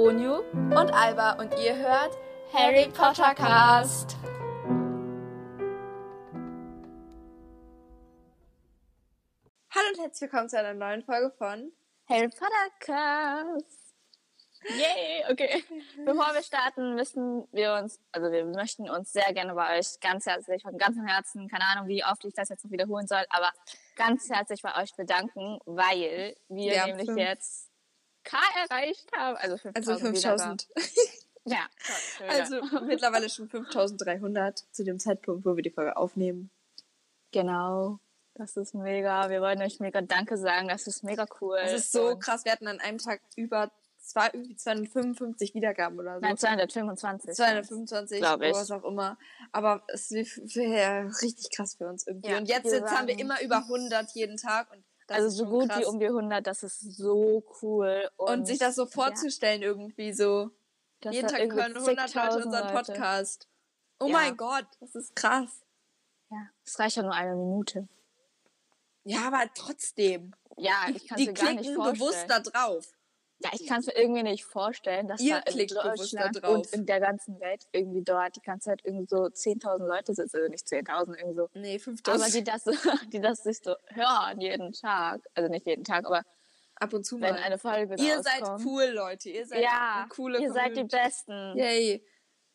Onyu und Alba und ihr hört Harry Potter Cast. Hallo und herzlich willkommen zu einer neuen Folge von Harry Potter Cast. Yay, okay. Bevor wir starten, müssen wir uns, also wir möchten uns sehr gerne bei euch ganz herzlich, von ganzem Herzen, keine Ahnung, wie oft ich das jetzt noch wiederholen soll, aber ganz herzlich bei euch bedanken, weil wir Ja, nämlich fünf. jetzt K erreicht haben, also 5000. also 5000. Ja, toll, Also mittlerweile schon 5300 zu dem Zeitpunkt, wo wir die Folge aufnehmen. Genau. Das ist mega. Wir wollen euch mega Danke sagen. Das ist mega cool. Das ist so Und- krass. Wir hatten an einem Tag über zwei, irgendwie 255 Wiedergaben oder so. Nein, 225. 225 Glaub ich. oder was auch immer. Aber es wäre richtig krass für uns irgendwie. Ja, und jetzt, jetzt haben wir immer über 100 jeden Tag. Und das also so gut krass. wie um die 100. Das ist so cool. Und, Und sich das so vorzustellen irgendwie so. das Jeden Tag hören 100 Leute unseren Leute. Podcast. Oh Ja. mein Gott, das ist krass. Ja, es reicht ja nur eine Minute. Ja, aber trotzdem. Ja, ich kann Die mir gar nicht klicken vorstellen. bewusst da drauf. Ja, ich kann es mir irgendwie nicht vorstellen, dass Ihr da in da Deutschland drauf. und in der ganzen Welt irgendwie dort die ganze Zeit irgendwie so 10.000 Leute sitzen, also nicht 10.000 irgendwie so. Nee, Aber 5000. die das, die das sich so hören jeden Tag, also nicht jeden Tag, aber Ab und zu wenn mal. eine Folge da Ihr seid cool, Leute. Ihr seid Ja, coole ihr seid die. Besten. Yay.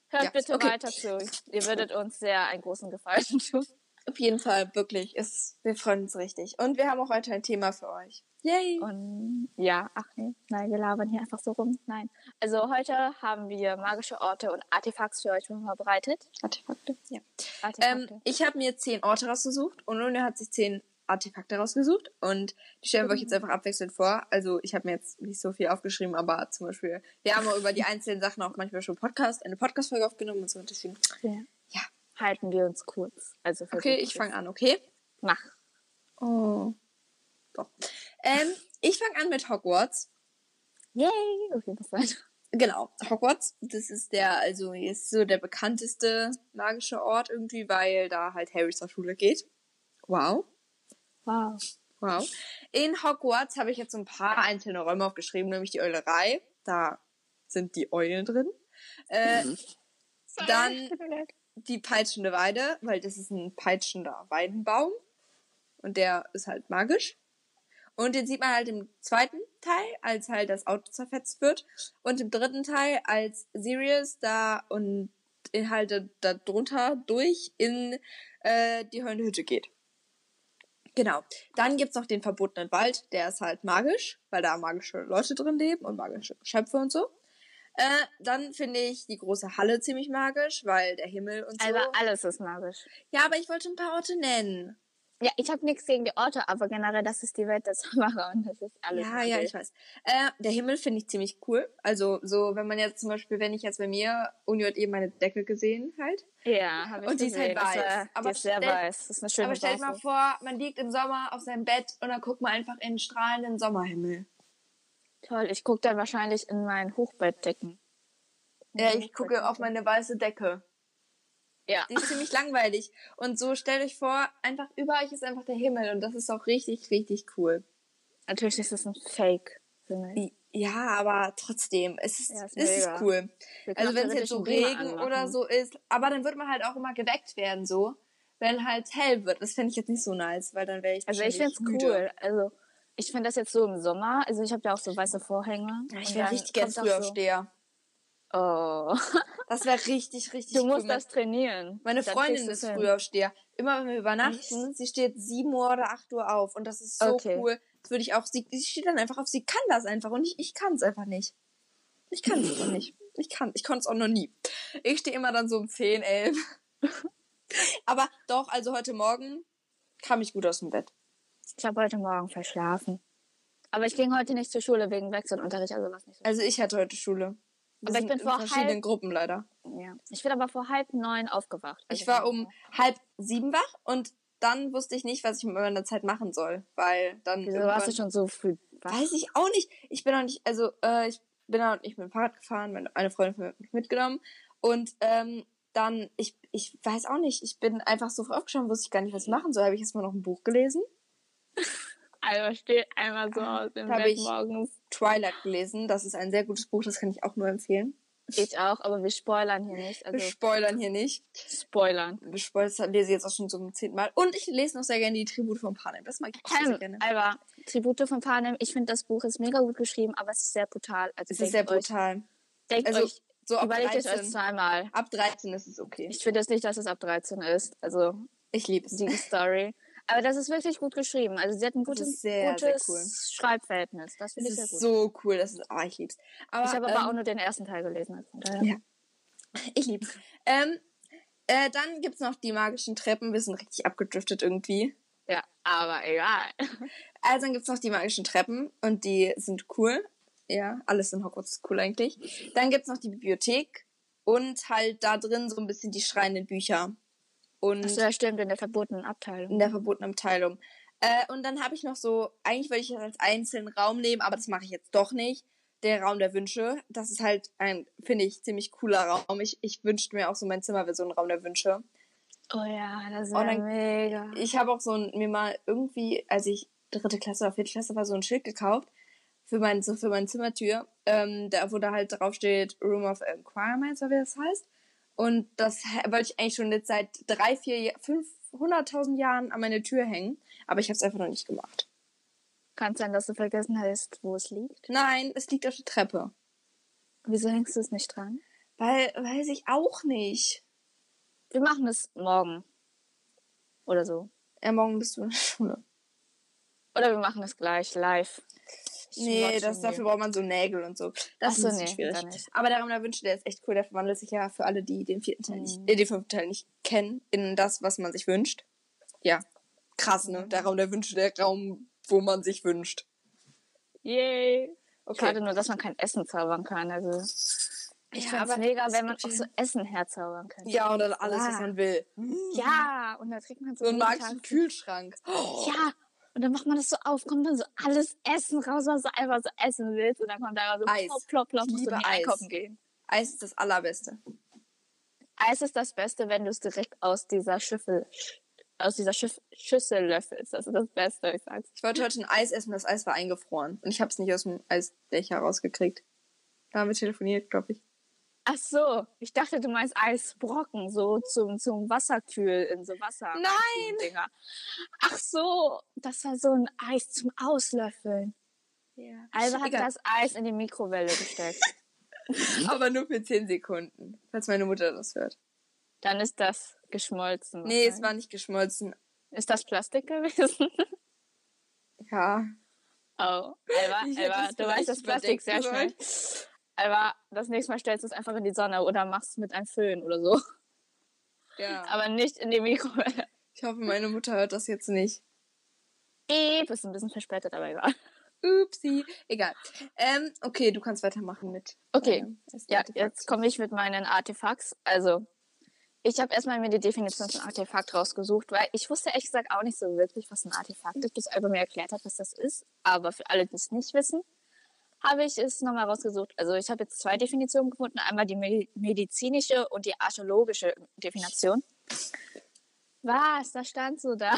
Hört Ja, bitte okay. weiter zu. Ihr würdet uns sehr einen großen Gefallen tun. Auf jeden Fall, wirklich. Es, wir freuen uns richtig. Und wir haben auch heute ein Thema für euch. Yay. Und ja, ach nee, nein, wir labern hier einfach so rum. Nein. Also heute haben wir magische Orte und Artefakte für euch vorbereitet. Artefakte? Ja. Artefakte. Ähm, ich habe mir zehn Orte rausgesucht und Luna hat sich zehn Artefakte rausgesucht und die stellen wir euch jetzt einfach abwechselnd vor. Also ich habe mir jetzt nicht so viel aufgeschrieben, aber zum Beispiel, wir haben auch über die einzelnen Sachen auch manchmal schon Podcast, eine Podcast-Folge aufgenommen und so. Und deswegen, ja. Halten wir uns kurz. Also Okay, ich fange an, okay? Mach. Oh. Doch. Ähm, ich fange an mit Hogwarts. Yay! Okay, was sein? Genau, Hogwarts, das ist der, also ist so der bekannteste magische Ort irgendwie, weil da halt Harry zur Schule geht. Wow. Wow. Wow. In Hogwarts habe ich jetzt so ein paar einzelne Räume aufgeschrieben, nämlich die Eulerei. Da sind die Eulen drin. Äh, dann die peitschende Weide, weil das ist ein peitschender Weidenbaum. Und der ist halt magisch. Und den sieht man halt im zweiten Teil, als halt das Auto zerfetzt wird. Und im dritten Teil, als Sirius da und halt da drunter durch in äh, die heulende Hütte geht. Genau. Dann gibt's noch den verbotenen Wald, der ist halt magisch, weil da magische Leute drin leben und magische Geschöpfe und so. Äh, dann finde ich die große Halle ziemlich magisch, weil der Himmel und so. Also alles ist magisch. ja, aber ich wollte ein paar Orte nennen. Ja, ich habe nichts gegen die Orte, aber generell, das ist die Welt der Zauberer und das ist alles. ja, ja, ich weiß. Äh, der Himmel finde ich ziemlich cool. Also so, wenn man jetzt zum Beispiel, wenn ich jetzt bei mir, Uni hat eben meine Decke gesehen halt. Ja, habe ich Und die ist gesehen. halt Das weiß. war- Aber die ist sehr stell- weiß. Das ist eine schöne aber stell dir mal vor, man liegt im Sommer auf seinem Bett und dann guckt man einfach in den strahlenden Sommerhimmel. Toll, ich gucke dann wahrscheinlich in mein Hochbettdecken. Ja, ich gucke auf meine weiße Decke. Ja. Die ist ziemlich langweilig. Und so stellt euch vor, einfach über euch ist einfach der Himmel und das ist auch richtig, richtig cool. Natürlich ist es ein Fake. Himmel. Ja, aber trotzdem, es ist, Ja, ist es ist cool. Also wenn es jetzt so Regen oder so ist, aber dann wird man halt auch immer geweckt werden so, wenn halt hell wird. Das fände ich jetzt nicht so nice, weil dann wäre ich Also ich find's müde. cool. Also ich finde das jetzt so im Sommer. Also ich habe ja auch so weiße Vorhänge. Ja, Ich wäre richtig gern kommt auch Frühaufsteher. So, oh. Das wäre richtig, richtig Du cool. musst das trainieren. Meine Dann Freundin ist hin. Frühaufsteher. Immer wenn wir übernachten, sie steht 7 Uhr oder 8 Uhr auf. Und das ist so Okay. cool. Das würde ich auch, sie, sie steht dann einfach auf, sie kann das einfach. Und ich, ich kann es einfach nicht. Ich kann es einfach nicht. Ich kann, ich konnte es auch noch nie. Ich stehe immer dann so um 10, 11. Aber doch, also heute Morgen kam ich gut aus dem Bett. Ich habe heute Morgen verschlafen. Aber ich ging heute nicht zur Schule wegen Wechselunterricht, also was nicht so. Also ich hatte heute Schule. Wir Aber ich bin in vor verschiedenen halb- Gruppen leider. Ja. Ich bin aber vor halb neun aufgewacht. Also Ich war um halb sieben wach und dann wusste ich nicht, was ich mit meiner Zeit machen soll, weil dann Wieso warst du schon so früh wach? Weiß ich auch nicht. Ich bin auch nicht, also äh, ich bin auch nicht mit dem Fahrrad gefahren, meine eine Freundin hat mich mitgenommen und ähm, dann, ich, ich weiß auch nicht, ich bin einfach so früh aufgestanden, wusste ich gar nicht, was ich machen soll. Habe ich erstmal noch ein Buch gelesen. Also steht einmal so aus dem Bett ich- morgens. Twilight gelesen. Das ist ein sehr gutes Buch, das kann ich auch nur empfehlen. Ich auch, aber wir spoilern hier nicht. Wir Also spoilern hier nicht. spoilern. Wir spoilern, das lese ich jetzt auch schon zum zehnten Mal. Und ich lese noch sehr gerne die Tribute von Panem. Das mag ich auch sehr, sehr gerne. aber Tribute von Panem, ich finde das Buch ist mega gut geschrieben, aber es ist sehr brutal. Also Es ist sehr denkt euch, brutal. denkt Also, euch, So ab überlegt es euch 13. zweimal. Ab 13 ist es okay. Ich finde es nicht, dass es ab 13 ist. Also Ich liebe es. die Story. Aber das ist wirklich gut geschrieben. Also sie hat ein gutes, sehr, sehr gutes cool. Schreibverhältnis. Das Es finde ich sehr gut. so cool. Das ist, oh, ich lieb's. Aber, ich habe aber ähm, auch nur den ersten Teil gelesen. Also von daher. Ja. Ich lieb's. Ähm, äh, dann gibt's noch die magischen Treppen. Wir sind richtig abgedriftet irgendwie. ja, aber egal. Also dann gibt's noch die magischen Treppen und die sind cool. Ja, alles in Hogwarts ist cool eigentlich. Dann gibt's noch die Bibliothek und halt da drin so ein bisschen die schreienden Bücher. Und Achso, ja, stimmt, in der verbotenen Abteilung. in der verbotenen Abteilung. Äh, und dann habe ich noch so, eigentlich würde ich das als einzelnen Raum nehmen, aber das mache ich jetzt doch nicht. Der Raum der Wünsche. Das ist halt ein, finde ich, ziemlich cooler Raum. Ich, ich wünschte mir auch so, mein Zimmer wäre so ein Raum der Wünsche. Oh ja, das ist mega. Ich habe auch so ein, mir mal irgendwie, als ich dritte Klasse oder vierte Klasse war, so ein Schild gekauft für mein, so für meine Zimmertür, ähm, da, wo da halt drauf steht Room of Inquirements, oder wie das heißt. Und das wollte ich eigentlich schon jetzt seit drei, vier, Ja- 500.000 Jahren an meine Tür hängen. Aber ich habe es einfach noch nicht gemacht. Kann sein, dass du vergessen hast, wo es liegt. Nein, es liegt auf der Treppe. Wieso hängst du es nicht dran? Weil, weiß ich auch nicht. Wir machen es morgen. Oder so. Ja, morgen bist du in der Schule. Oder wir machen es gleich live. Nee, das, dafür braucht man so Nägel und so. Das ist so, bisschen nee, schwierig. nicht. Aber der Raum der Wünsche, der ist echt cool. Der verwandelt sich ja für alle, die den vierten Teil nicht, Mhm. äh, den fünften Teil nicht kennen, in das, was man sich wünscht. Ja. Krass, ne? Der Raum der Wünsche, der Raum, wo man sich wünscht. Yay. Okay. Schade nur, dass man kein Essen zaubern kann. Also ich Ja, finde mega, wenn man auch so Essen herzaubern könnte. Ja, und dann alles, was Ah. man will. Ja, und dann kriegt man so, So einen magischen Kühlschrank. Ja, und dann macht man das so auf, kommt dann so alles Essen raus, was du einfach so essen willst. Und dann kommt da so Eis. plopp, plopp, plopp, musst du Eis. einkaufen gehen. Eis ist das Allerbeste. Eis ist das Beste, wenn du es direkt aus dieser Schüssel, aus dieser Schüff, Schüssel löffelst. Das ist das Beste, ich sag's. Ich wollte heute ein Eis essen, das Eis war eingefroren. Und ich habe es nicht aus dem Eisbecher rausgekriegt. Da haben wir telefoniert, glaube ich. Ach so, ich dachte, du meinst Eisbrocken, so zum, zum Wasserkühl in so Wasser. Nein! Ach so, das war so ein Eis zum Auslöffeln. Ja. Also hat das Eis in die Mikrowelle gesteckt. Aber nur für 10 Sekunden, falls meine Mutter das hört. Dann ist das geschmolzen. Nee, es war nicht geschmolzen. Ist das Plastik gewesen? Ja. Oh, Alba, Alba, du weißt das Plastik sehr schnell. Alba, das nächste Mal stellst du es einfach in die Sonne oder machst es mit einem Föhn oder so. Ja. Aber nicht in die Mikrowelle. Ich hoffe, meine Mutter hört das jetzt nicht. Eh, bist ein bisschen verspätet, aber egal. Upsi. Egal. Ähm, okay, du kannst weitermachen mit. Okay, ersten Ja, Artefakt. jetzt komme ich mit meinen Artefakts. Also, ich habe erstmal mir die Definition von Artefakt rausgesucht, weil ich wusste ehrlich gesagt auch nicht so wirklich, was ein Artefakt ist, bis Alba mir erklärt hat, was das ist. Aber für alle, die es nicht wissen, habe ich es nochmal rausgesucht. Also ich habe jetzt zwei Definitionen gefunden. Einmal die me- medizinische und die archäologische Definition. Was? Da stand so da.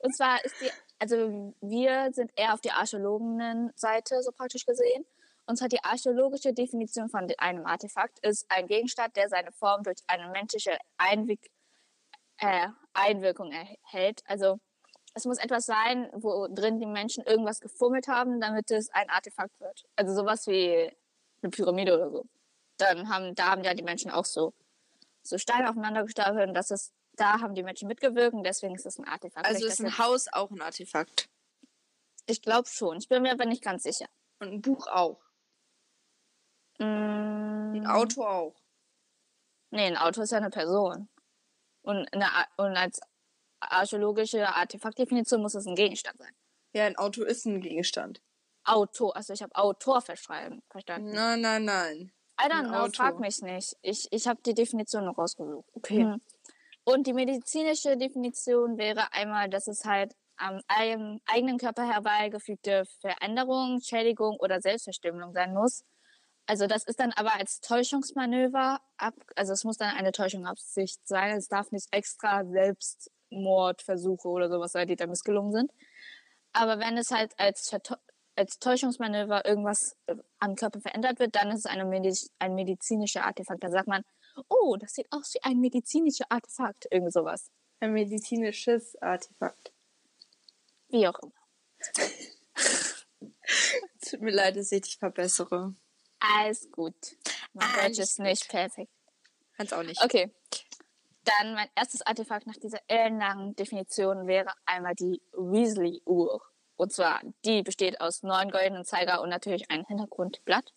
Und zwar ist die, also wir sind eher auf die Archäologinnen-Seite, so praktisch gesehen. Und zwar die archäologische Definition von einem Artefakt ist ein Gegenstand, der seine Form durch eine menschliche Einwirk äh, Einwirkung erhält. Also es muss etwas sein, wo drin die Menschen irgendwas gefummelt haben, damit es ein Artefakt wird. Also sowas wie eine Pyramide oder so. Dann haben, da haben ja die Menschen auch so, so Steine aufeinander gestapelt und das ist, da haben die Menschen mitgewirkt und deswegen ist es ein Artefakt. Also ist ein Haus auch ein Artefakt. Ich glaube schon. Ich bin mir aber nicht ganz sicher. Und ein Buch auch. Mm, Ein Auto auch. Nee, ein Auto ist ja eine Person. Und, eine, und als archäologische Artefaktdefinition muss es ein Gegenstand sein. Ja, ein Auto ist ein Gegenstand. Auto, also ich habe Autor verschreiben, verstanden. Nein, nein, nein. I don't know, frag mich nicht. Ich, ich habe die Definition noch rausgesucht. Okay. Hm. Und die medizinische Definition wäre einmal, dass es halt am eig- eigenen Körper herbeigefügte Veränderung, Schädigung oder Selbstverstümmelung sein muss. Also das ist dann aber als Täuschungsmanöver ab, also es muss dann eine Täuschungsabsicht sein. Es darf nicht extra Selbstmordversuche oder sowas sein, die da missgelungen sind. Aber wenn es halt als, als Täuschungsmanöver irgendwas am Körper verändert wird, dann ist es eine Mediz ein medizinischer Artefakt. Da sagt man, oh, das sieht aus wie ein medizinischer Artefakt. Irgend sowas. Ein medizinisches Artefakt. Wie auch immer. Tut mir leid, dass ich dich verbessere. Alles gut. Mein Deutsch ist nicht perfekt. Kann's auch nicht. Okay. Dann mein erstes Artefakt nach dieser ellenlangen Definition wäre einmal die Weasley-Uhr. Und zwar, die besteht aus neun goldenen Zeiger und natürlich ein Hintergrundblatt.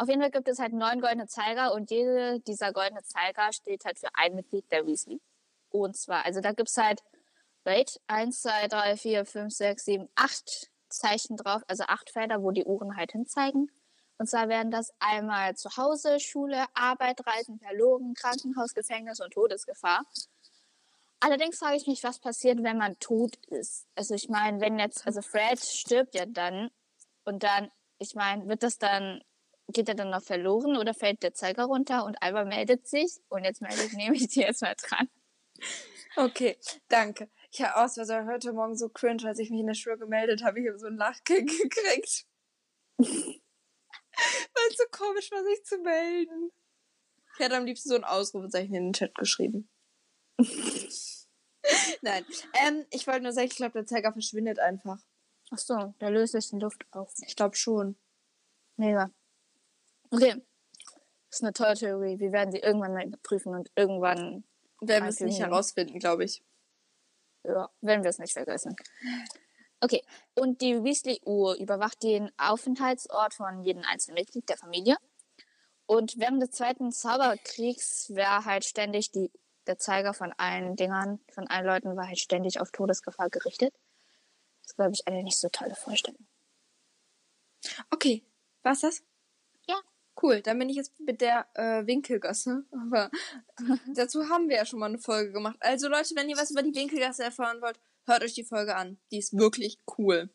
Auf jeden Fall gibt es halt neun goldene Zeiger und jede dieser goldenen Zeiger steht halt für ein Mitglied der Weasley. Und zwar, also da gibt es halt, wait, eins, zwei, drei, vier, fünf, sechs, sieben, acht Zeichen drauf, also acht Felder, wo die Uhren halt hinzeigen. Und zwar werden das einmal zu Hause, Schule, Arbeit, Reisen, Verloren, Krankenhaus, Gefängnis und Todesgefahr. Allerdings frage ich mich, was passiert, wenn man tot ist. Also ich meine, wenn jetzt, also Fred stirbt ja dann und dann, ich meine, wird das dann, geht er dann noch verloren oder fällt der Zeiger runter und Alba meldet sich und jetzt melde ich, nehme ich die jetzt mal dran. Okay, danke. Ich habe aus, was heute Morgen so cringe, als ich mich in der Schule gemeldet habe. Ich habe so einen Lachkick gekriegt. Weil es so komisch war, sich zu melden. Ich hätte am liebsten so ein Ausrufezeichen in den Chat geschrieben. Nein. Ähm, ich wollte nur sagen, ich glaube, der Zeiger verschwindet einfach. Ach so, der löst sich in Luft auf. Ich glaube schon. Mega. Okay. Das ist eine tolle Theorie. Wir werden sie irgendwann mal überprüfen und irgendwann. Werden wir es nicht herausfinden, glaube ich. Ja, wenn wir es nicht vergessen. Okay, und die Weasley-Uhr überwacht den Aufenthaltsort von jedem einzelnen Mitglied der Familie. Und während des Zweiten Zauberkriegs wäre halt ständig die, der Zeiger von allen Dingern, von allen Leuten, war halt ständig auf Todesgefahr gerichtet. Das ist, glaube ich, eine nicht so tolle Vorstellung. Okay, war's das? Cool, dann bin ich jetzt mit der äh, Winkelgasse. Aber dazu haben wir ja schon mal eine Folge gemacht. Also Leute, wenn ihr was über die Winkelgasse erfahren wollt, Hört euch die Folge an. Die ist wirklich cool.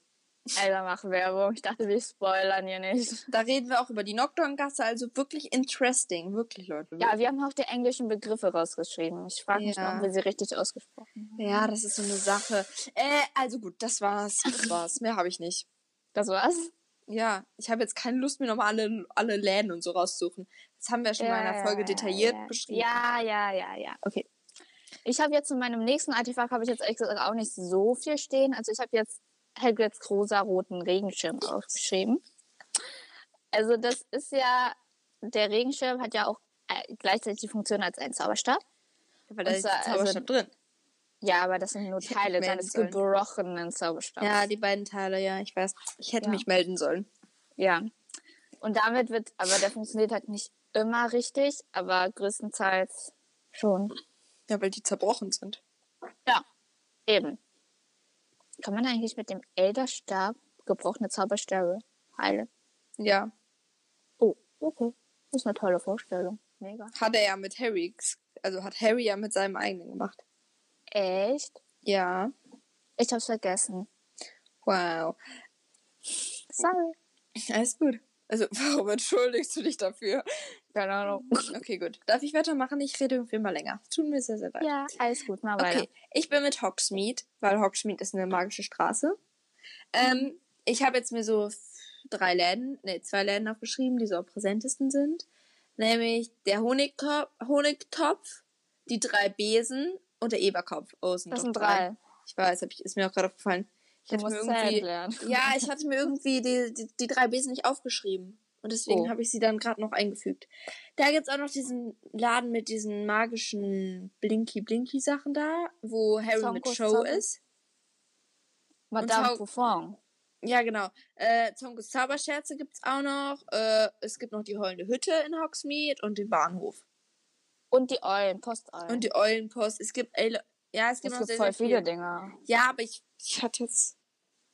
Alter, mach Werbung. Ich dachte, wir spoilern hier nicht. Da reden wir auch über die Knockdown-Gasse, also wirklich interesting. Wirklich, Leute. Ja, wir haben auch die englischen Begriffe rausgeschrieben. Ich frage mich ja. noch, ob wir sie richtig ausgesprochen haben. Ja, das ist so eine Sache. Äh, also gut, das war's. Das war's. Mehr habe ich nicht. Das war's? Ja, ich habe jetzt keine Lust, mir nochmal alle, alle Läden und so rauszusuchen. Das haben wir schon ja, mal in einer Folge detailliert ja, beschrieben. Ja, ja, ja, ja. Okay. Ich habe jetzt in meinem nächsten Artefakt habe ich jetzt ehrlich gesagt auch nicht so viel stehen. Also ich habe jetzt Hagrids rosa-roten Regenschirm aufgeschrieben. Also das ist ja, der Regenschirm hat ja auch äh, gleichzeitig die Funktion als ein Zauberstab. Ja, weil da ist der also Zauberstab also, drin. Ja, aber das sind nur Teile seines gebrochenen Zauberstabs. Ja, die beiden Teile, ja, ich weiß. Ich hätte ja. mich melden sollen. Ja. Und damit wird, aber der funktioniert halt nicht immer richtig, aber größtenteils schon. Ja, weil die zerbrochen sind. Ja, eben. Kann man eigentlich mit dem Elderstab gebrochene Zauberstäbe heilen? Ja. Oh, okay. Das ist eine tolle Vorstellung. Mega. Hat er ja mit Harry, also hat Harry ja mit seinem eigenen gemacht. Echt? Ja. Ich hab's vergessen. Wow. Sorry. Alles gut. Also, warum entschuldigst du dich dafür? Keine Ahnung. Okay, gut. Darf ich weitermachen? Ich rede irgendwie mal länger. Tut mir sehr, sehr leid. Ja, alles gut. Mal weiter. Okay, ich bin mit Hogsmeade, weil Hogsmeade ist eine magische Straße. Ähm, ich habe jetzt mir so drei Läden, ne, zwei Läden aufgeschrieben, die so am präsentesten sind. Nämlich der Honigtopf, Honigtopf die drei Besen und der Eberkopf. Oh, sind das sind drei. drei. Ich weiß, hab ich, ist mir auch gerade aufgefallen. Ich hatte mir irgendwie, ja, ich hatte mir irgendwie die, die, die drei Besen nicht aufgeschrieben. Und deswegen oh. habe ich sie dann gerade noch eingefügt. Da gibt's auch noch diesen Laden mit diesen magischen Blinky-Blinky-Sachen da, wo Harry Zonko mit Show Zauber. ist. Madame Buffon. Ja, genau. Äh, Zonkos Zauberscherze gibt's auch noch. Äh, es gibt noch die heulende Hütte in Hogsmeade und den Bahnhof. Und die Eulenpost. -Eulen. Und die Eulenpost. Es gibt, ey, ja, es gibt es noch gibt sehr, voll sehr viele Dinge. Ja, aber ich, ich hatte jetzt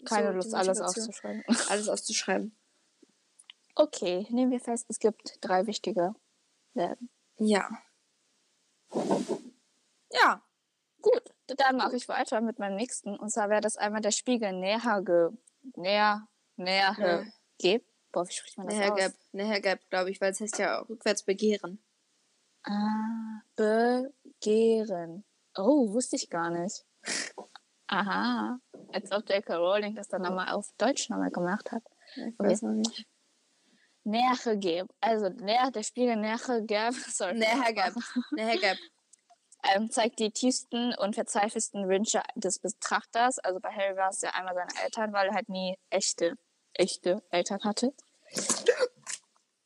keine so Lust, alles auszuschreiben. Alles auszuschreiben. Okay, nehmen wir fest, es gibt drei wichtige Läden. Ja. Ja. Gut, dann mache ich weiter mit meinem nächsten. Und zwar wäre das einmal der Spiegel näher ge näher näher ja. geb. Boah, wie spricht man das näher aus? Geb, näher geb, glaube ich, weil es heißt ja rückwärts begehren. Ah, begehren. Oh, wusste ich gar nicht. Aha. Als ob J.K. Rowling das dann nochmal auf Deutsch nochmal gemacht hat. Ich weiß noch nicht. Nähergeb. Also näher, der Spiegel Nähergeb. Sorry. Nähergeb. Nähergeb. Ähm, zeigt die tiefsten und verzweifelsten Wünsche des Betrachters. Also bei Harry war es ja einmal seine Eltern, weil er halt nie echte, echte Eltern hatte.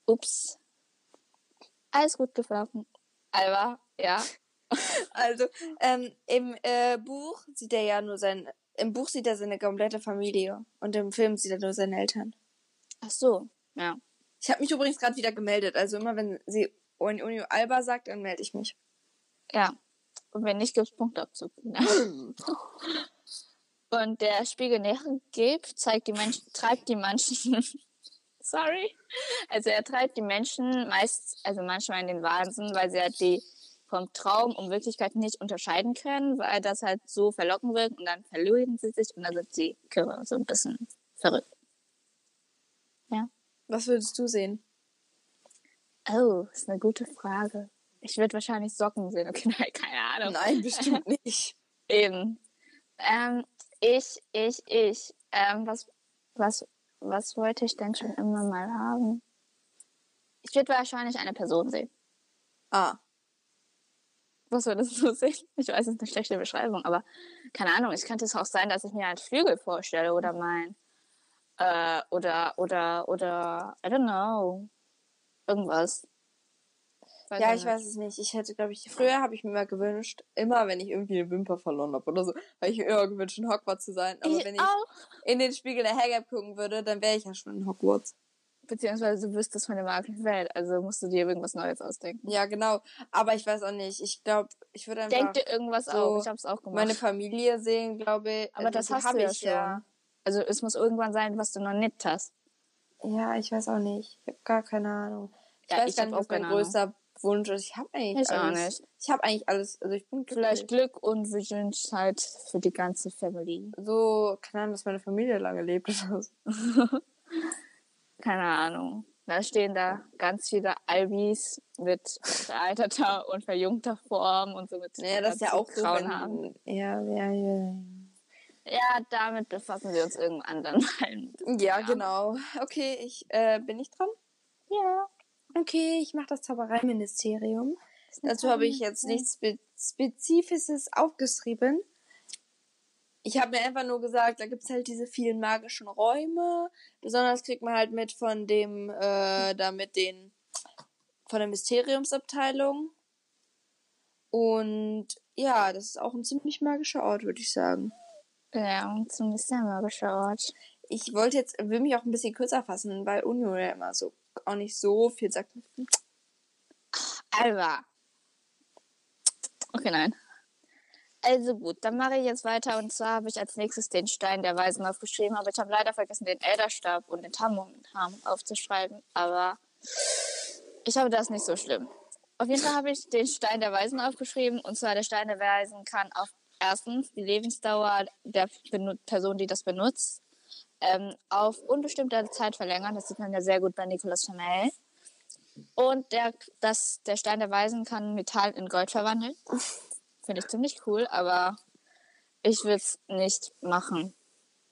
Ups. Alles gut gelaufen. Alba, ja. Also, ähm, im äh, Buch sieht er ja nur sein, im Buch sieht er seine komplette Familie und im Film sieht er nur seine Eltern. Ach so, ja. Ich habe mich übrigens gerade wieder gemeldet. Also immer wenn sie Unio Alba sagt, dann melde ich mich. Ja. Und wenn nicht, gibt es Punktabzug. Und der Spiegel Nähergeb zeigt die Menschen, treibt die Menschen, sorry, also er treibt die Menschen meist, also manchmal in den Wahnsinn, weil sie halt die vom Traum und Wirklichkeit nicht unterscheiden können, weil das halt so verlocken wird und dann verlieren sie sich und dann sind sie so ein bisschen verrückt. Ja. Was würdest du sehen? Oh, ist eine gute Frage. Ich würde wahrscheinlich Socken sehen. Okay, nein, keine Ahnung. Nein, bestimmt nicht. Eben. Ähm, ich, ich, ich. Ähm, was, was, was wollte ich denn schon immer mal haben? Ich würde wahrscheinlich eine Person sehen. Ah. Was würdest du sehen? Ich weiß, es ist eine schlechte Beschreibung, aber keine Ahnung. Es könnte es auch sein, dass ich mir einen Flügel vorstelle oder mein, äh, oder, oder, oder, I don't know. Irgendwas. Weiß ja, ich weiß es nicht. Ich hätte, glaube ich, früher habe ich mir mal gewünscht, immer wenn ich irgendwie eine Wimper verloren habe oder so, habe ich mir immer gewünscht, in Hogwarts zu sein. Aber ich wenn ich auch. in den Spiegel der Hagrid gucken würde, dann wäre ich ja schon in Hogwarts. Beziehungsweise du wüsstest von der magischen Welt, also musst du dir irgendwas Neues ausdenken. Ja, genau. Aber ich weiß auch nicht. Ich glaube, ich würde einfach. Denk dir irgendwas so auf. Ich habe es auch gemacht. Meine Familie sehen, glaube ich. Aber also das die hast hab du ja ich schon. Also es muss irgendwann sein, was du noch nicht hast. Ja, ich weiß auch nicht. Ich habe gar keine Ahnung. Ich Ja, weiß ich gar nicht, auch was mein größter Wunsch ist. Ich habe eigentlich alles. nicht. Ich habe eigentlich alles. Also ich bin Vielleicht glücklich. Glück und Wünschheit für die ganze Family. so, keine Ahnung, dass meine Familie lange lebt. Keine Ahnung. Da stehen da ganz viele Albis mit veralterter und verjüngter Form und so mit Naja, das ist ja auch so, wenn, ja, ja, ja. Ja, damit befassen wir uns irgendwann dann mal. Ja, genau. Okay, ich äh, bin ich dran. Ja. Okay, ich mache das Zaubereiministerium. Dazu habe ich jetzt nichts Spe Spezifisches aufgeschrieben. Ich habe mir einfach nur gesagt, da gibt's halt diese vielen magischen Räume. Besonders kriegt man halt mit von dem, äh, da mit den, von der Mysteriumsabteilung. Und ja, das ist auch ein ziemlich magischer Ort, würde ich sagen. Ja, ein ziemlich sehr magischer Ort. Ich wollte jetzt, will mich auch ein bisschen kürzer fassen, weil Unio ja immer so auch nicht so viel sagt. Alba. Okay, nein. Also gut, dann mache ich jetzt weiter und zwar habe ich als nächstes den Stein der Weisen aufgeschrieben, aber ich habe leider vergessen, den Elderstab und den Tamum aufzuschreiben, aber ich habe das nicht so schlimm. Auf jeden Fall habe ich den Stein der Weisen aufgeschrieben und zwar der Stein der Weisen kann auf erstens die Lebensdauer der Person, die das benutzt, ähm, auf unbestimmte Zeit verlängern. Das sieht man ja sehr gut bei Nicolas Flamel. Und der, das, der Stein der Weisen kann Metall in Gold verwandeln. Finde ich ziemlich cool, aber ich würde es nicht machen.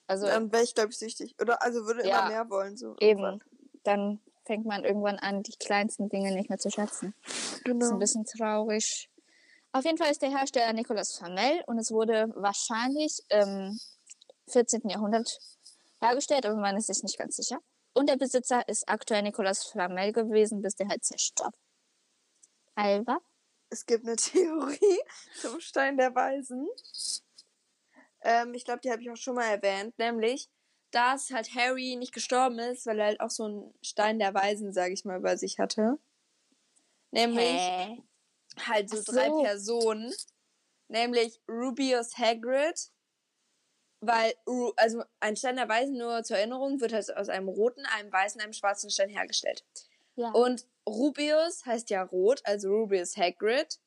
Also Dann wäre ich, glaube ich, süchtig. Oder also würde Ja. immer mehr wollen. So eben, dann fängt man irgendwann an, die kleinsten Dinge nicht mehr zu schätzen. Das ist Genau. ein bisschen traurig. Auf jeden Fall ist der Hersteller Nicolas Flamel und es wurde wahrscheinlich im 14. Jahrhundert hergestellt, aber man ist sich nicht ganz sicher. Und der Besitzer ist aktuell Nicolas Flamel gewesen, bis der halt zerstört. Alba? Es gibt eine Theorie zum Stein der Weisen. Ähm, ich glaube, die habe ich auch schon mal erwähnt, nämlich, dass halt Harry nicht gestorben ist, weil er halt auch so einen Stein der Weisen, sage ich mal, bei sich hatte. Nämlich Hä? halt so, so. drei Personen, nämlich Rubius Hagrid, weil, also ein Stein der Weisen, nur zur Erinnerung, wird halt aus einem roten, einem weißen, einem schwarzen Stein hergestellt. Ja. Und Rubius heißt ja rot, also Rubius Hagrid.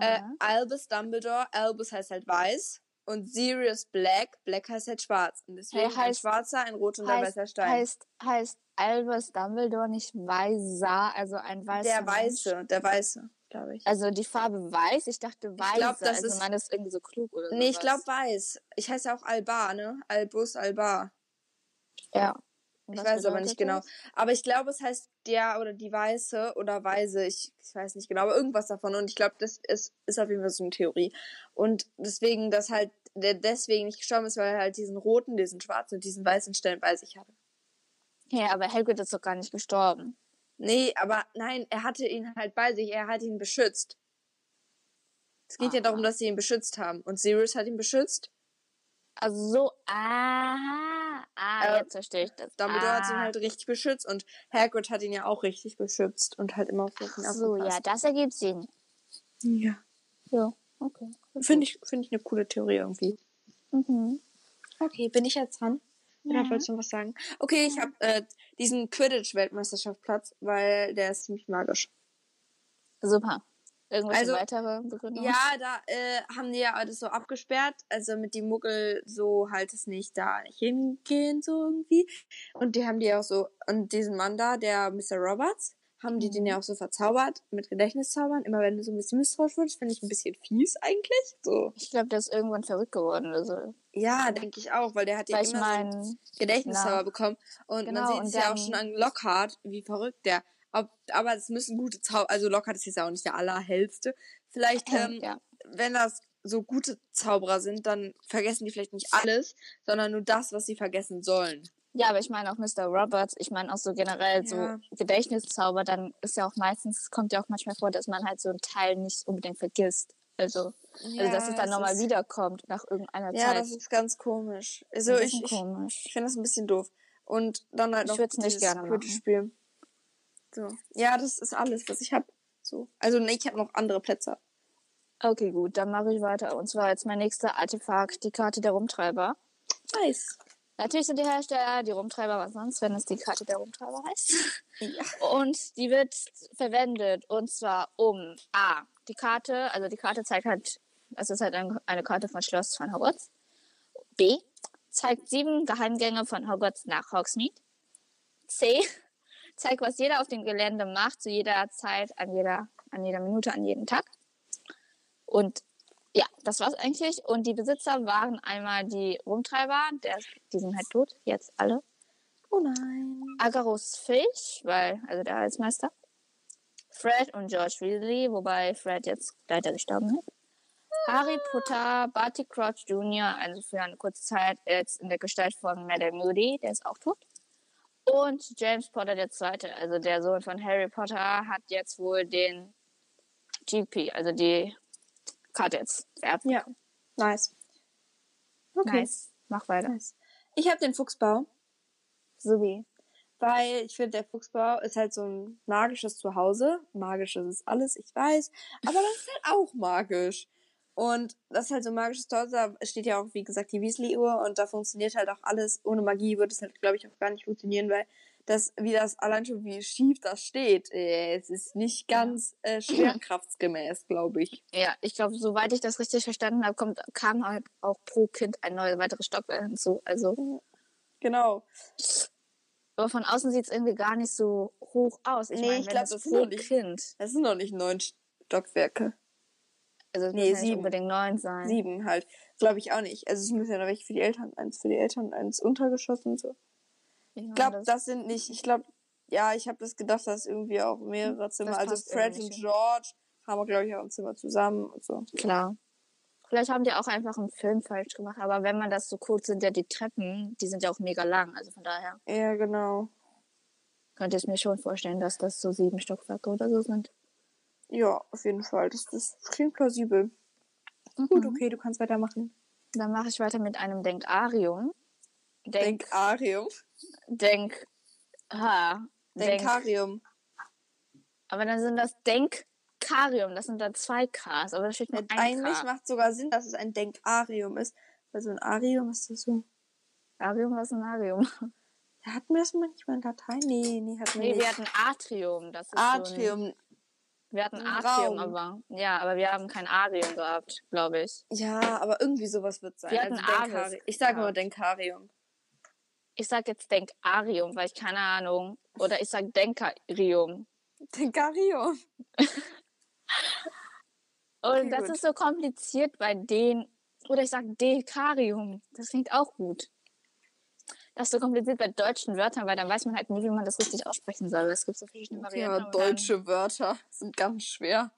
Äh. Albus Dumbledore, Albus heißt halt weiß. Und Sirius Black, Black heißt halt schwarz. Und deswegen ein heißt- schwarzer, ein roter und ein weißer Stein. heißt, heißt Albus Dumbledore nicht weißer, also ein weißer der? Weiße, der Weiße. Glaube ich. Also die Farbe weiß, ich dachte weiß. glaub, das also ist- man ist irgendwie so klug oder so. Nee, ich glaube weiß. Ich heiße auch Alba, ne? Albus Alba. Ja. Ich weiß aber nicht genau. Aber ich glaube, es heißt der oder die Weiße oder Weise. Ich, ich weiß nicht genau, aber irgendwas davon. Und ich glaube, das ist, ist auf jeden Fall so eine Theorie. Und deswegen, dass halt der deswegen nicht gestorben ist, weil er halt diesen roten, diesen schwarzen und diesen weißen Stellen bei sich hatte. Ja, aber Hagrid ist doch gar nicht gestorben. Nee, aber nein, er hatte ihn halt bei sich. Er hat ihn beschützt. Es geht ja Aha. darum, dass sie ihn beschützt haben. Und Sirius hat ihn beschützt. Also so, aha, ah, Äh, jetzt verstehe ich das. Dumbledore ah. hat ihn halt richtig beschützt. Und Hagrid hat ihn ja auch richtig beschützt. Und halt immer auf ihn Ach so, ja, aufgepasst. das ergibt Sinn. ja. Ja, okay. Finde ich, finde ich eine coole Theorie irgendwie. Mhm. Okay, bin ich jetzt dran? Ja. wolltest du was sagen? Okay, ich habe äh, diesen Quidditch-Weltmeisterschaftsplatz, weil der ist ziemlich magisch. Super. Irgendwelche Also, weitere Begründungen? Ja, da äh, haben die ja alles so abgesperrt, also mit die Muggel so halt es nicht da nicht hingehen, so irgendwie. Und die haben die auch so, und diesen Mann da, der Mr. Roberts, haben die den ja auch so verzaubert mit Gedächtniszaubern. Immer wenn du so ein bisschen misstrauisch wirst, finde ich ein bisschen fies eigentlich. So. Ich glaube, der ist irgendwann verrückt geworden oder so. Ja, denke ich auch, weil der hat ja immer so meine, Gedächtniszauber Na. bekommen. Und Genau, man sieht es ja auch schon an Lockhart, wie verrückt der. Ob, aber es müssen gute Zauber, also Lockhart ist jetzt auch nicht der allerhellste. Vielleicht, ähm, ja. wenn das so gute Zauberer sind, dann vergessen die vielleicht nicht alles, sondern nur das, was sie vergessen sollen. Ja, aber ich meine auch Mr. Roberts, ich meine auch so generell so Ja. Gedächtniszauber, dann ist ja auch meistens, es kommt ja auch manchmal vor, dass man halt so einen Teil nicht unbedingt vergisst. Also, also dass es dann nochmal wiederkommt nach irgendeiner Ja, Zeit. das ist ganz komisch. Also ich, ich, komisch. ich finde das ein bisschen doof. Und dann halt Ich noch würd's nicht gerne. Quidditch-Spiel. So. Ja, das ist alles, was ich habe. So. Also nee, ich habe noch andere Plätze. Okay, gut, dann mache ich weiter. Und zwar jetzt mein nächster Artefakt, die Karte der Rumtreiber. Nice. Natürlich sind die Hersteller die Rumtreiber, was sonst, wenn es die Karte der Rumtreiber heißt. Ja. Und die wird verwendet und zwar um A. Die Karte, also die Karte zeigt halt, es ist halt ein, eine Karte von Schloss von Hogwarts. B. Zeigt sieben Geheimgänge von Hogwarts nach Hogsmeade. C. Zeigt, was jeder auf dem Gelände macht, zu jeder Zeit, an jeder, an jeder Minute, an jedem Tag. Und ja, das war's eigentlich. Und die Besitzer waren einmal die Rumtreiber, der, die sind halt tot, jetzt alle. Oh nein. Agarus Fisch, weil, also der Halsmeister. Fred und George Weasley, wobei Fred jetzt leider gestorben ist. Harry Potter, Barty Crouch Jr., also für eine kurze Zeit jetzt in der Gestalt von Madame Moody, der ist auch tot. Und James Potter der Zweite, also der Sohn von Harry Potter, hat jetzt wohl den GP, also die Karte jetzt vererbt. Ja. Nice. Okay. Nice. Mach weiter. Nice. Ich habe den Fuchsbau, So wie. weil ich finde, der Fuchsbau ist halt so ein magisches Zuhause. Magisches ist alles, ich weiß. Aber das ist halt auch magisch. Und das ist halt so ein magisches Zuhause. Da steht ja auch, wie gesagt, die Weasley-Uhr und da funktioniert halt auch alles. Ohne Magie würde es halt, glaube ich, auch gar nicht funktionieren, weil das, wie das allein schon, wie schief das steht, äh, es ist nicht ganz äh, schwerkraftsgemäß, glaube ich. Ja, ich glaube, soweit ich das richtig verstanden habe, kommt, kam halt auch pro Kind ein neues weiteres Stockwerk hinzu. Also, Genau. aber von außen sieht es irgendwie gar nicht so hoch aus. Ich Nee, meine, ich wenn glaub, das das ist noch nicht- Kind, Das sind noch nicht neun Stockwerke. also es Nee, müssen ja nicht sieben. unbedingt neun sein. Sieben halt. Glaube ich auch nicht. Also es müssen ja noch welche für die Eltern, eins für die Eltern, eins untergeschossen und so. Ich glaube, das- das sind nicht, ich glaube, ja, ich habe das gedacht, dass irgendwie auch mehrere Zimmer, also Fred und. George haben, glaube ich, auch ein Zimmer zusammen und so. Klar. Vielleicht haben die auch einfach einen Film falsch gemacht, aber wenn man das so guckt, sind ja die Treppen, die sind ja auch mega lang. Also von daher Ja, genau. könnte ich mir schon vorstellen, dass das so sieben Stockwerke oder so sind. Ja, auf jeden Fall. Das, das klingt plausibel. Gut, Mhm. okay, du kannst weitermachen. Dann mache ich weiter mit einem Denkarium. Denk, Denkarium. Denk, ha, Denk, Denkarium. aber dann sind das Denkarium, das sind dann zwei Ks, aber da steht nur ein Eigentlich K. macht sogar Sinn, dass es ein Denkarium ist. Weil so ein Arium ist das so. Arium, was ist ein Arium? Ja, hatten wir das manchmal in Latein? Nee, nee, hatten wir Nee, nicht. wir hatten Atrium, das ist So Atrium. ein, wir hatten Atrium, Raum. aber, ja, aber wir haben kein Arium gehabt, glaube ich. Ja, aber irgendwie sowas wird sein. Wir hatten also Aris ich sage mal gehabt. Denkarium. Ich sag jetzt Denkarium, weil ich keine Ahnung, oder ich sag Denkarium. Denkarium. Und Okay, das gut. ist so kompliziert bei den, oder ich sag Dekarium. Das klingt auch gut. Das ist so kompliziert bei deutschen Wörtern, weil dann weiß man halt nie, wie man das richtig aussprechen soll. Es gibt so verschiedene Varianten. Ja, deutsche Wörter sind ganz schwer.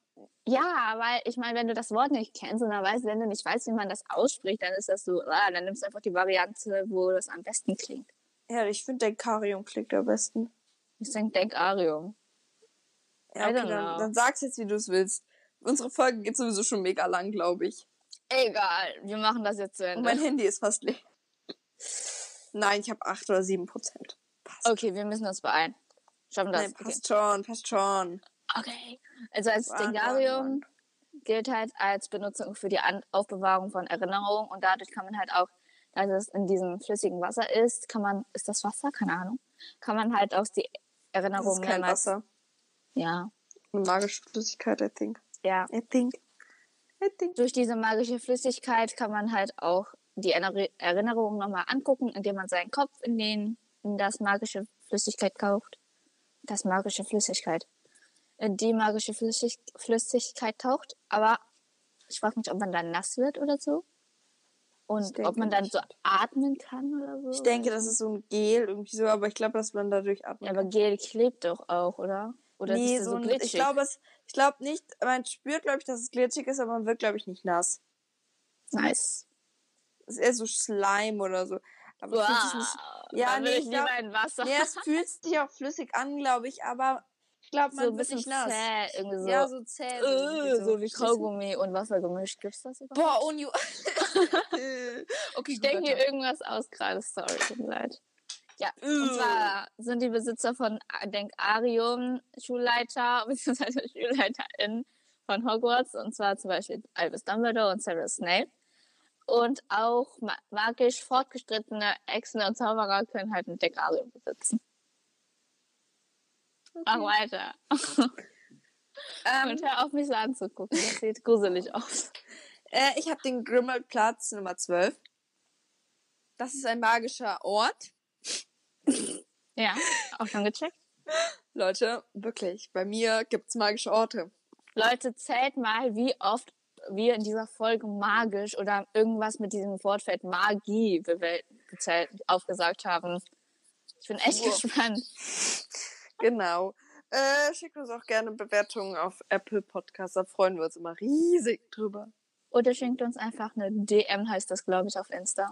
Ja, weil ich meine, wenn du das Wort nicht kennst und dann weißt, wenn du nicht weißt, wie man das ausspricht, dann ist das so, ah, dann nimmst du einfach die Variante, wo das am besten klingt. Ja, ich finde Dekarium klingt am besten. Ich denke Denkarium. Ja, okay, dann, dann sag's jetzt, wie du es willst. Unsere Folge geht sowieso schon mega lang, glaube ich. Egal, wir machen das jetzt zu Und Ende. mein Handy ist fast leer. Nein, ich habe 8 oder 7 Prozent. Passt. Okay, wir müssen uns beeilen. Schaffen das. Nein, passt schon, passt schon. Okay. Also als Dengarium gilt halt als Benutzung für die An Aufbewahrung von Erinnerungen und dadurch kann man halt auch, da es in diesem flüssigen Wasser ist, kann man, ist das Wasser? Keine Ahnung. Kann man halt auch die Das Erinnerungen ist kein Wasser. Ja, Eine magische Flüssigkeit, I think. ja. I think. I think. Durch diese magische Flüssigkeit kann man halt auch die Erinner- Erinnerungen nochmal angucken, indem man seinen Kopf in den, in das magische Flüssigkeit taucht. Das magische Flüssigkeit. In die magische Flüssig Flüssigkeit taucht. Aber ich frage mich, ob man dann nass wird oder so. Und ob man dann nicht. so atmen kann oder so. Ich denke, das ist so ein Gel, irgendwie so, aber ich glaube, dass man dadurch atmen Ja, aber Gel klebt doch auch, oder? Oder nee, ist das so so ein, glitschig? ich glaube ich glaube nicht, man spürt, glaube ich, dass es glitschig ist, aber man wird, glaube ich, nicht nass. nice. Es ist eher so Schleim oder so. Aber es fühlt sich nicht, Ja, nee, ich glaub- nee, es fühlt sich auch flüssig an, glaube ich, aber ich glaube, man so ein wird bisschen nicht nass. zäh, irgendwie so. Ja, so zäh. Äh, so wie? Kaugummi und Wasser gemischt. Gibt's das überhaupt? Boah, und you. okay, Ich denke weiter. irgendwas aus gerade. Sorry, tut mir leid. Ja, Äh. und zwar sind die Besitzer von Denkarium Schulleiter bzw. SchulleiterInnen von Hogwarts und zwar zum Beispiel Albus Dumbledore und Severus Snape. Und auch ma magisch fortgeschrittene Echsen und Zauberer können halt ein Denkarium besitzen. Mach weiter. Ähm, Und hör auf, mich so anzugucken. Das sieht gruselig aus. äh, ich habe den Grimmelplatz Nummer 12. Das ist ein magischer Ort. Ja, auch schon gecheckt. Leute, wirklich, bei mir gibt's magische Orte. Leute, zählt mal, wie oft wir in dieser Folge magisch oder irgendwas mit diesem Wortfeld Magie aufgesagt haben. Ich bin echt Wow. gespannt. Genau. Äh, schickt uns auch gerne Bewertungen auf Apple Podcasts. Da freuen wir uns immer riesig drüber. Oder schenkt uns einfach eine DM, heißt das, glaube ich, auf Insta.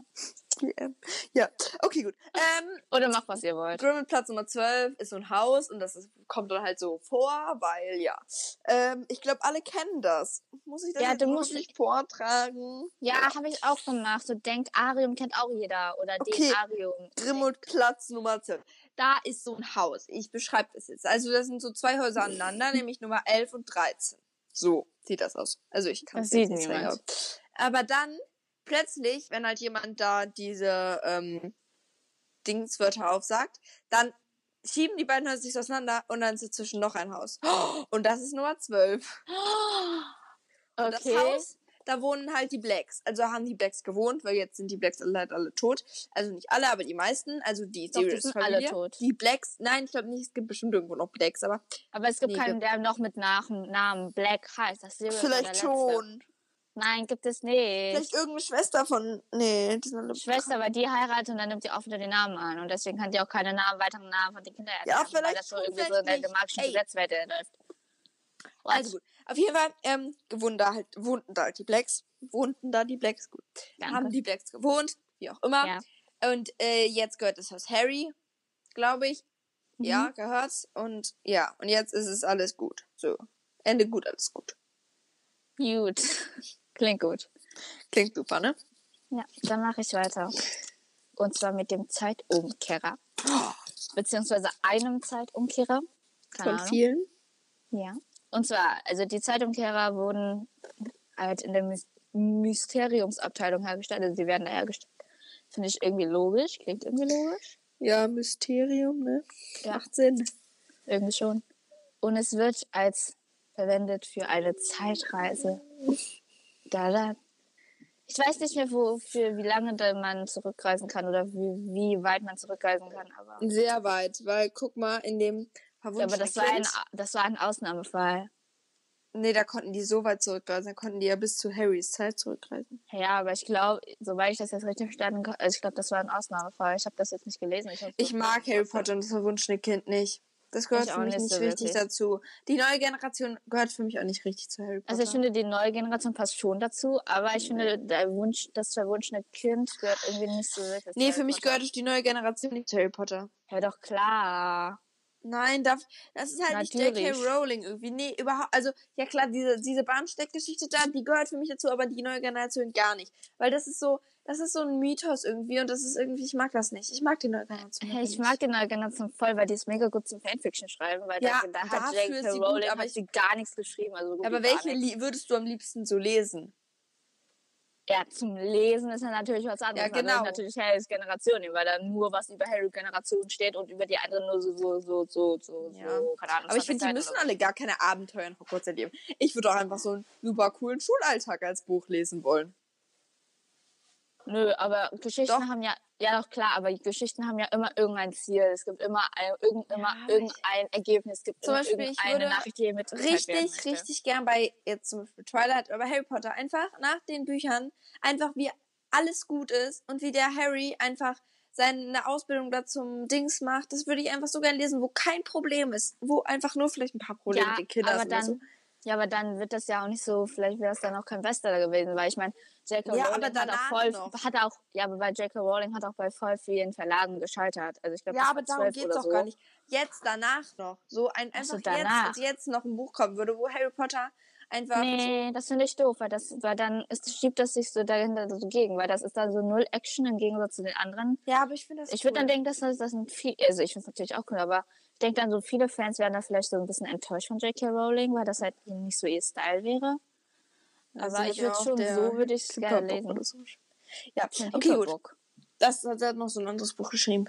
DM. Ja, okay, gut. Ähm, Oder macht, was ihr wollt. Grimmelplatz Nummer 12 ist so ein Haus und das ist, kommt dann halt so vor, weil ja. Ähm, ich glaube, alle kennen das. Muss ich das Ja, du musst- wirklich vortragen? Ja, habe ich auch gemacht. So Denkarium kennt auch jeder. Oder Okay. Denkarium. Grimmelplatz Nummer 12. Da ist so ein Haus. Ich beschreibe das jetzt. Also, das sind so zwei Häuser aneinander, nämlich Nummer 11 und 13. So sieht das aus. Also, ich kann es nicht zeigen. Aber dann, plötzlich, wenn halt jemand da diese ähm, Dingswörter aufsagt, dann schieben die beiden Häuser sich auseinander und dann ist dazwischen noch ein Haus. Und das ist Nummer 12. Und Okay. das Haus, da wohnen halt die Blacks. Also haben die Blacks gewohnt, weil jetzt sind die Blacks alle halt alle tot. Also nicht alle, aber die meisten. Also die Doch, die Sirius sind Familie. alle tot. Die Blacks, nein, ich glaube nicht, es gibt bestimmt irgendwo noch Blacks, aber Aber es gibt Nee, keinen, der noch mit Nach Namen Black heißt. Das der vielleicht schon. Nein, gibt es nicht. Vielleicht irgendeine Schwester von, nee, die sind alle Schwester, weil die heiratet und dann nimmt sie auch wieder den Namen an. Und deswegen kann die auch keine Namen, weiteren Namen von den Kindern Ja, erlernen, weil vielleicht das so irgendwie so vielleicht in der Ey. Gesetzwelt läuft. Also gut. Auf jeden Fall, ähm, wohnen da halt, wohnten da halt die Blacks. Wohnten da die Blacks, gut. Danke. Haben die Blacks gewohnt, wie auch immer. Ja. Und äh, jetzt gehört das Haus Harry, glaube ich. Mhm. Ja, gehört's. Und ja, und jetzt ist es alles gut. So. Ende gut, alles gut. Gut. Klingt gut. Klingt super, ne? Ja, dann mache ich weiter. Und zwar mit dem Zeitumkehrer. Beziehungsweise einem Zeitumkehrer. Keine Von Ahnung. vielen. Ja. Und zwar, also die Zeitumkehrer wurden halt in der Mys Mysteriumsabteilung hergestellt. Also sie werden da hergestellt. Finde ich irgendwie logisch. Klingt irgendwie logisch. Ja, Mysterium, ne? Ja. Macht Sinn. Irgendwie schon. Und es wird als verwendet für eine Zeitreise. Da, da. Ich weiß nicht mehr, wo, für wie lange man zurückreisen kann oder wie, wie weit man zurückreisen kann, aber, Sehr weit, weil guck mal, in dem aber das, war ein, das war ein Ausnahmefall. Nee, da konnten die so weit zurückreisen. Da konnten die ja bis zu Harrys Zeit zurückreisen. Ja, aber ich glaube, soweit ich das jetzt richtig verstanden kann, also ich glaube, das war ein Ausnahmefall. Ich habe das jetzt nicht gelesen. Ich, ich mag Harry Potter und das verwunschene Kind nicht. Das gehört für mich nicht, so richtig dazu. Die neue Generation gehört für mich auch nicht richtig zu Harry Potter. Also ich finde, die neue Generation passt schon dazu, aber ich finde, der Wunsch, das verwunschene Kind gehört irgendwie nicht so wirklich. Nee, für mich gehört die neue Generation nicht zu Harry Potter. Ja, doch klar. Nein, darf, das ist halt Natürlich. nicht J.K. Rowling irgendwie. Nee, überhaupt. Also, ja klar, diese, diese Bahnsteckgeschichte da, die gehört für mich dazu, aber die neue Generation gar nicht. Weil das ist so, das ist so ein Mythos irgendwie und das ist irgendwie, ich mag das nicht. Ich mag die neue Generation. Hey, ich mag die neue Generation voll, weil die ist mega gut zum Fanfiction schreiben, weil ja, da, da hat J.K. Rowling gut, aber sie gar nichts geschrieben. Also aber welche würdest du am liebsten so lesen? Ja, zum Lesen ist ja natürlich was anderes. Ja, genau. Also natürlich Harrys Generation, weil da nur was über Harry Generation steht und über die anderen nur so, so, so, so, so, ja. so keine Ahnung. Aber ich finde, die müssen alle gar keine Abenteuer in Hogwarts erleben. Ich würde auch einfach so einen super coolen Schulalltag als Buch lesen wollen. Nö, aber Geschichten doch. haben ja, ja doch klar, aber Geschichten haben ja immer irgendein Ziel. Es gibt immer ein, irgend, immer ja, irgendein Ergebnis. Es gibt zum Beispiel irgendeine Nachricht, die mit richtig, richtig gern bei jetzt zum Beispiel Twilight oder Harry Potter einfach nach den Büchern einfach wie alles gut ist und wie der Harry einfach seine Ausbildung da zum Dings macht. Das würde ich einfach so gern lesen, wo kein Problem ist, wo einfach nur vielleicht ein paar Probleme ja, mit den Kindern aber sind. Dann, so. Ja, aber dann wird das ja auch nicht so, vielleicht wäre es dann auch kein Bestseller gewesen, weil ich meine, J.K. Ja, Rowling hat auch voll, noch. hat auch, ja, aber bei J.K. Rowling hat auch bei voll vielen Verlagen gescheitert. Also ich glaube, ja, aber darum geht's doch so. gar nicht. Jetzt danach noch, so ein einfach so, jetzt, jetzt noch ein Buch kommen würde, wo Harry Potter einfach. Nee, das finde ich doof, weil das, weil dann ist, schiebt das sich so dahinter so gegen, weil das ist dann so null Action im Gegensatz zu den anderen. Ja, aber ich finde das. Ich cool. würde dann denken, dass das, das sind viel, also ich finde es natürlich auch cool, aber denke dann so, viele Fans werden da vielleicht so ein bisschen enttäuscht von J.K. Rowling, weil das halt nicht so ihr Style wäre. Aber ich würde schon, so würde ich es gerne lesen. So. Ja, okay, gut. Das hat er noch so ein anderes Buch geschrieben.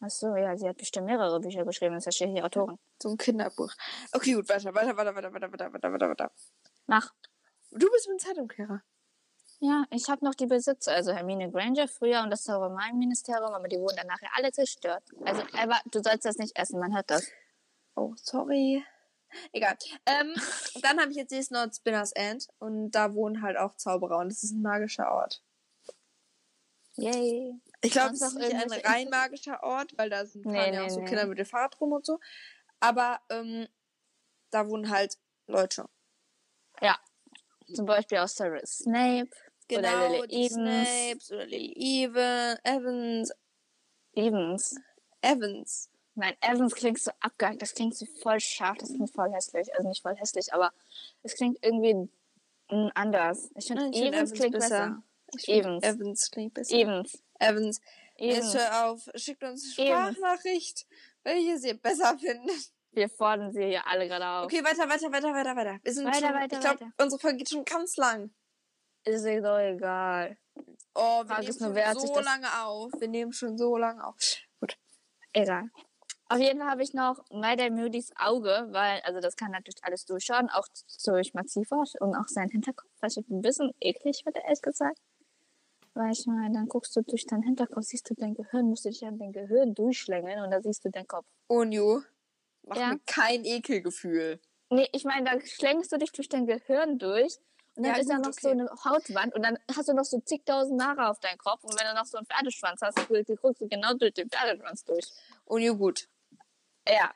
Ach so, ja, sie hat bestimmt mehrere Bücher geschrieben, das steht hier Autorin. So ein Kinderbuch. Okay, gut, weiter, weiter, weiter, weiter, weiter, weiter, weiter, weiter, weiter. Mach. Du bist ein Zeitumkehrer. Ja, ich habe noch die Besitzer, also Hermine Granger früher und das Zaubereiministerium, aber die wurden dann nachher alle zerstört. Also, Eva, du sollst das nicht essen, man hört das. Oh, sorry. Egal. Ähm, dann habe ich jetzt nächsten Ort Spinners End und da wohnen halt auch Zauberer und das ist ein magischer Ort. Yay. Ich glaube, es ist nicht ein rein magischer Ort, weil da sind nee, ja auch so nee. Kinder mit dem Fahrrad rum und so. Aber ähm, da wohnen halt Leute. Ja. Zum Beispiel auch Cyrus Snape. Genau, oder Lily Evans. Snapes oder Lily Even, Evans. Evans. Evans. Nein, Evans klingt so abgehackt, das klingt so voll scharf, das klingt voll hässlich. Also nicht voll hässlich, aber es klingt irgendwie anders. Ich finde, Evans, Evans klingt besser. besser. Evans. Evans klingt besser. Evans. Evans. Evans. Jetzt hör auf, schickt uns Sprachnachricht, welche ihr besser findet. Wir fordern sie hier alle gerade auf. Okay, weiter, weiter, weiter, weiter, weiter. Wir sind weiter, schon, weiter, ich glaube, unsere Folge geht schon ganz lang. Ist mir doch egal. Oh, wir Frag nehmen schon wert, so lange auf. Wir nehmen schon so lange auf. Gut. Egal. Auf jeden Fall habe ich noch Madame Moody's Auge, weil, also das kann natürlich alles durchschauen, auch durch Maxifosch und auch sein Hinterkopf, was ich ein bisschen eklig finde, ehrlich gesagt. Weil ich meine, dann guckst du durch deinen Hinterkopf, siehst du dein Gehirn, musst du dich an dein Gehirn durchschlängeln und da siehst du deinen Kopf. Onyu, macht ja? mir kein Ekelgefühl. Nee, ich meine, da schlängst du dich durch dein Gehirn durch und dann ja, ist da noch okay. so eine Hautwand und dann hast du noch so zigtausend Haare auf deinem Kopf. Und wenn du noch so einen Pferdeschwanz hast, dann guckst du genau durch den Pferdeschwanz durch. Und ja, gut. Ja.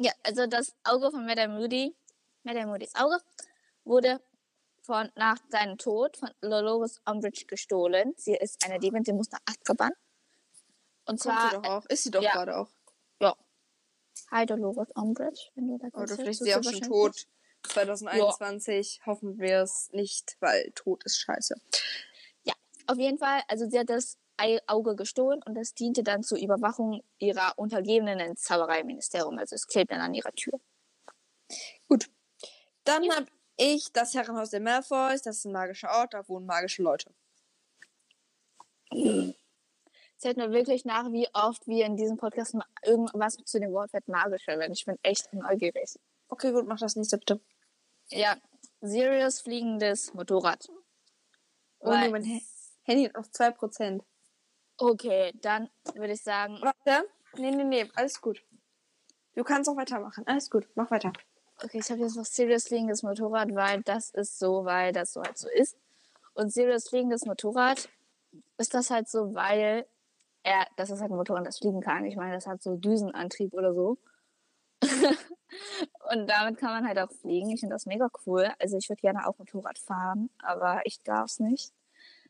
Ja, also das Auge von Madame Moody, Madame Moody's Auge, wurde von, nach seinem Tod von Dolores Umbridge gestohlen. Sie ist eine Diebin, sie muss nach Azkaban. Und Kommt zwar. Sie doch auch. Ist sie doch ja. gerade auch. Ja. Hi Dolores Umbridge, wenn du da Oder vielleicht ist sie auch schon tot. 2021 ja. hoffen wir es nicht, weil tot ist scheiße. Ja, auf jeden Fall. Also sie hat das Auge gestohlen und das diente dann zur Überwachung ihrer Untergebenen ins Zaubereiministerium. Also es klebt dann an ihrer Tür. Gut. Dann ja. habe ich das Herrenhaus der Malfoys. Das ist ein magischer Ort, da wohnen magische Leute. Zählt mir wirklich nach, wie oft wir in diesem Podcast irgendwas zu dem Wortwert magisch verwenden. Ich bin echt neugierig. Okay, gut, mach das nächste bitte. Ja, Sirius fliegendes Motorrad. Oh, Weil, mein Handy hat noch 2%. Okay, dann würde ich sagen. Warte. Nee, nee, nee, alles gut. Du kannst auch weitermachen. Alles gut, mach weiter. okay, ich habe jetzt noch Serious Fliegendes Motorrad, weil das ist so, weil das so halt so ist. Und Serious Fliegendes Motorrad ist das halt so, weil er, das ist halt ein Motorrad, das fliegen kann. Ich meine, das hat so Düsenantrieb oder so. und damit kann man halt auch fliegen. Ich finde das mega cool. Also ich würde gerne auch Motorrad fahren, aber ich darf es nicht.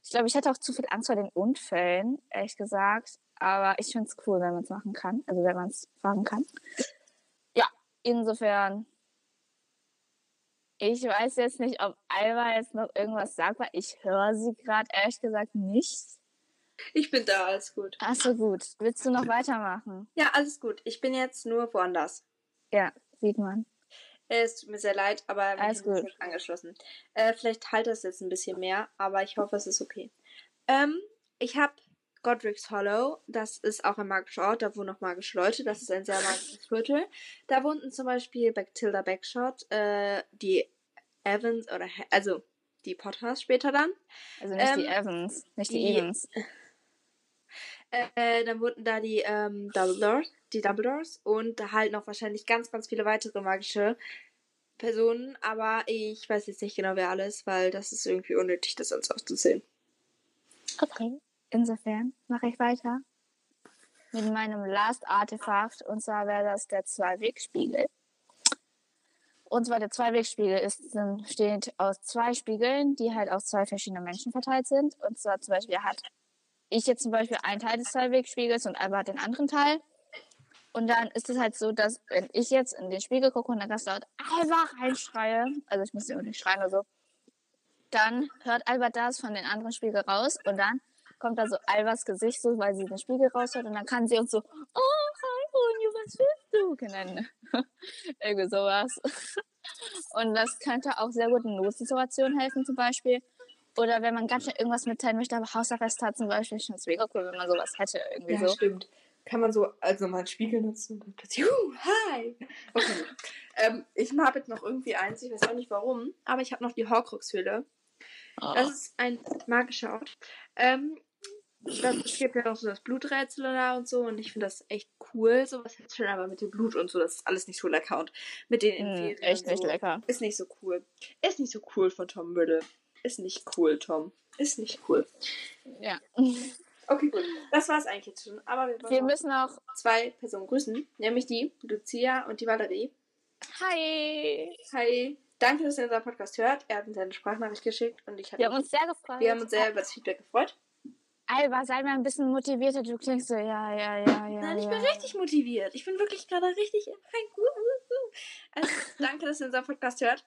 Ich glaube, ich hätte auch zu viel Angst vor den Unfällen, ehrlich gesagt. Aber ich finde es cool, wenn man es machen kann. Also wenn man es fahren kann. Ja, insofern. Ich weiß jetzt nicht, ob Alba jetzt noch irgendwas sagt, weil ich höre sie gerade ehrlich gesagt nicht. Ich bin da, alles gut. Achso, gut. Willst du noch weitermachen? Ja, alles gut. Ich bin jetzt nur woanders. Ja, sieht man. Es tut mir sehr leid, aber alles gut. Nicht angeschlossen. Äh, vielleicht halt es jetzt ein bisschen mehr, aber ich hoffe, es ist okay. Ähm, ich habe Godric's Hollow. Das ist auch ein magischer Ort. Da wohnen auch magische Leute. Das ist ein sehr magisches Viertel. Da wohnten zum Beispiel Bactilda Backshot, äh, die Evans oder also die Potters später dann. Also nicht ähm, die Evans, nicht die, die Evans. Äh, dann wurden da die ähm, Dumbledores, die Dumbledores und da halt noch wahrscheinlich ganz, ganz viele weitere magische Personen, aber ich weiß jetzt nicht genau, wer alles, weil das ist irgendwie unnötig, das sonst aufzuzählen. Okay, insofern mache ich weiter mit meinem Last Artefakt und zwar wäre das der Zwei-Weg-Spiegel. Und zwar der Zwei-Weg-Spiegel besteht aus zwei Spiegeln, die halt auf zwei verschiedene Menschen verteilt sind. Und zwar zum Beispiel hat ich jetzt zum Beispiel einen Teil des Zwei-Weg-Spiegels und Alba hat den anderen Teil. Und dann ist es halt so, dass wenn ich jetzt in den Spiegel gucke und dann ganz laut Alba reinschreie, also ich muss ja nicht schreien oder so, dann hört Alba das von den anderen Spiegel raus und dann kommt da so Albas Gesicht so, weil sie den Spiegel raushört und dann kann sie uns so, oh, hi, Onyu, was willst du? Nennen. Irgendwie sowas. Und das könnte auch sehr gut in Notsituationen helfen zum Beispiel. Oder wenn man ganz schnell irgendwas mitteilen möchte, aber Hausarrest hat zum Beispiel, ich finde es mega cool, wenn man sowas hätte irgendwie ja, so. stimmt. Kann man so also mal einen Spiegel nutzen und dann plötzlich, uh, hi! Okay. ähm, ich habe jetzt noch irgendwie eins, ich weiß auch nicht warum, aber ich habe noch die Horcrux-Höhle. Oh. Das ist ein magischer Ort. Ähm, das, es gibt ja auch so das Bluträtsel da und so und ich finde das echt cool. Sowas jetzt schon, aber mit dem Blut und so, das ist alles nicht so lecker und mit den Inferien. Mm, echt so, nicht lecker. Ist nicht so cool. Ist nicht so cool von Tom Müller. Ist nicht cool, Tom. Ist nicht cool. Ja. Okay, gut. Das war's eigentlich jetzt schon. Aber wir, wir müssen auch zwei Personen grüßen, nämlich die Lucia und die Valerie. Hi. Hi. Danke, dass ihr unseren Podcast hört. Er hat uns eine Sprachnachricht geschickt und ich Wir haben uns sehr gefreut. Wir haben uns sehr über das Feedback gefreut. Alba, sei mal ein bisschen motivierter. Du klingst so, ja, ja, ja, ja. Nein, ich ja. bin richtig motiviert. Ich bin wirklich gerade richtig. Also, danke, dass ihr unseren Podcast hört.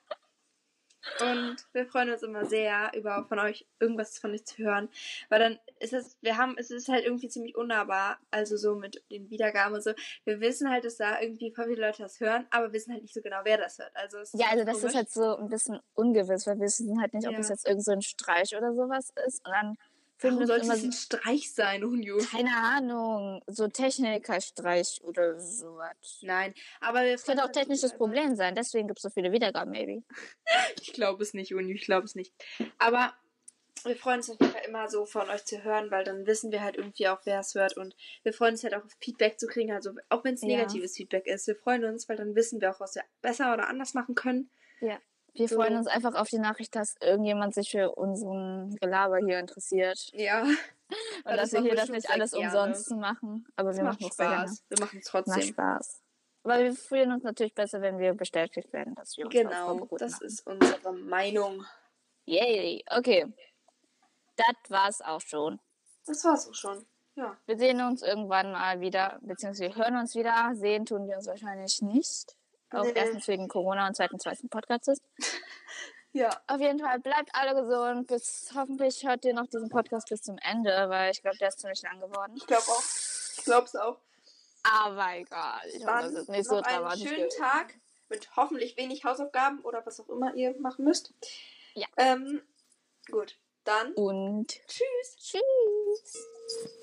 Und wir freuen uns immer sehr, über von euch irgendwas von euch zu hören. Weil dann ist es, wir haben, es ist halt irgendwie ziemlich unnahbar, also so mit den Wiedergaben und so. Wir wissen halt, dass da irgendwie voll viele Leute das hören, aber wissen halt nicht so genau, wer das hört. Also ja, also das komisch. ist halt so ein bisschen ungewiss, weil wir wissen halt nicht, ob ja. das jetzt irgend so ein Streich oder sowas ist. Und dann Warum sollte es ein Streich sein, Unju? Keine Ahnung, so Technikerstreich oder sowas. Nein, aber es könnte auch technisches Problem sein, deswegen gibt es so viele Wiedergaben, maybe. ich glaube es nicht, Unju, ich glaube es nicht. Aber wir freuen uns auf jeden Fall immer so von euch zu hören, weil dann wissen wir halt irgendwie auch, wer es hört und wir freuen uns halt auch auf Feedback zu kriegen, also auch wenn es negatives ja. Feedback ist. Wir freuen uns, weil dann wissen wir auch, was wir besser oder anders machen können. Ja. Wir freuen uns einfach auf die Nachricht, dass irgendjemand sich für unseren Gelaber hier interessiert. Ja. Und das dass wir hier das nicht alles gerne. umsonst machen. Aber wir machen es Spaß. Wir machen es trotzdem. Macht Spaß. Aber wir fühlen uns natürlich besser, wenn wir bestätigt werden, dass wir uns Genau, das machen. ist unsere Meinung. Yay, okay. Das war's auch schon. Das war's auch schon. Ja. Wir sehen uns irgendwann mal wieder, beziehungsweise wir hören uns wieder. Sehen tun wir uns wahrscheinlich nicht. Auch nee. erstens wegen Corona und zweitens, weil es ein Podcast ist. ja. Auf jeden Fall bleibt alle gesund. Bis hoffentlich hört ihr noch diesen Podcast bis zum Ende, weil ich glaube, der ist ziemlich lang geworden. Ich glaube auch. Ich glaube es auch. Aber egal. Ich Dann hoffe, das ist nicht so dramatisch. Einen schönen Tag mit hoffentlich wenig Hausaufgaben oder was auch immer ihr machen müsst. Ja. Ähm, gut. Dann. Und. Tschüss. Tschüss.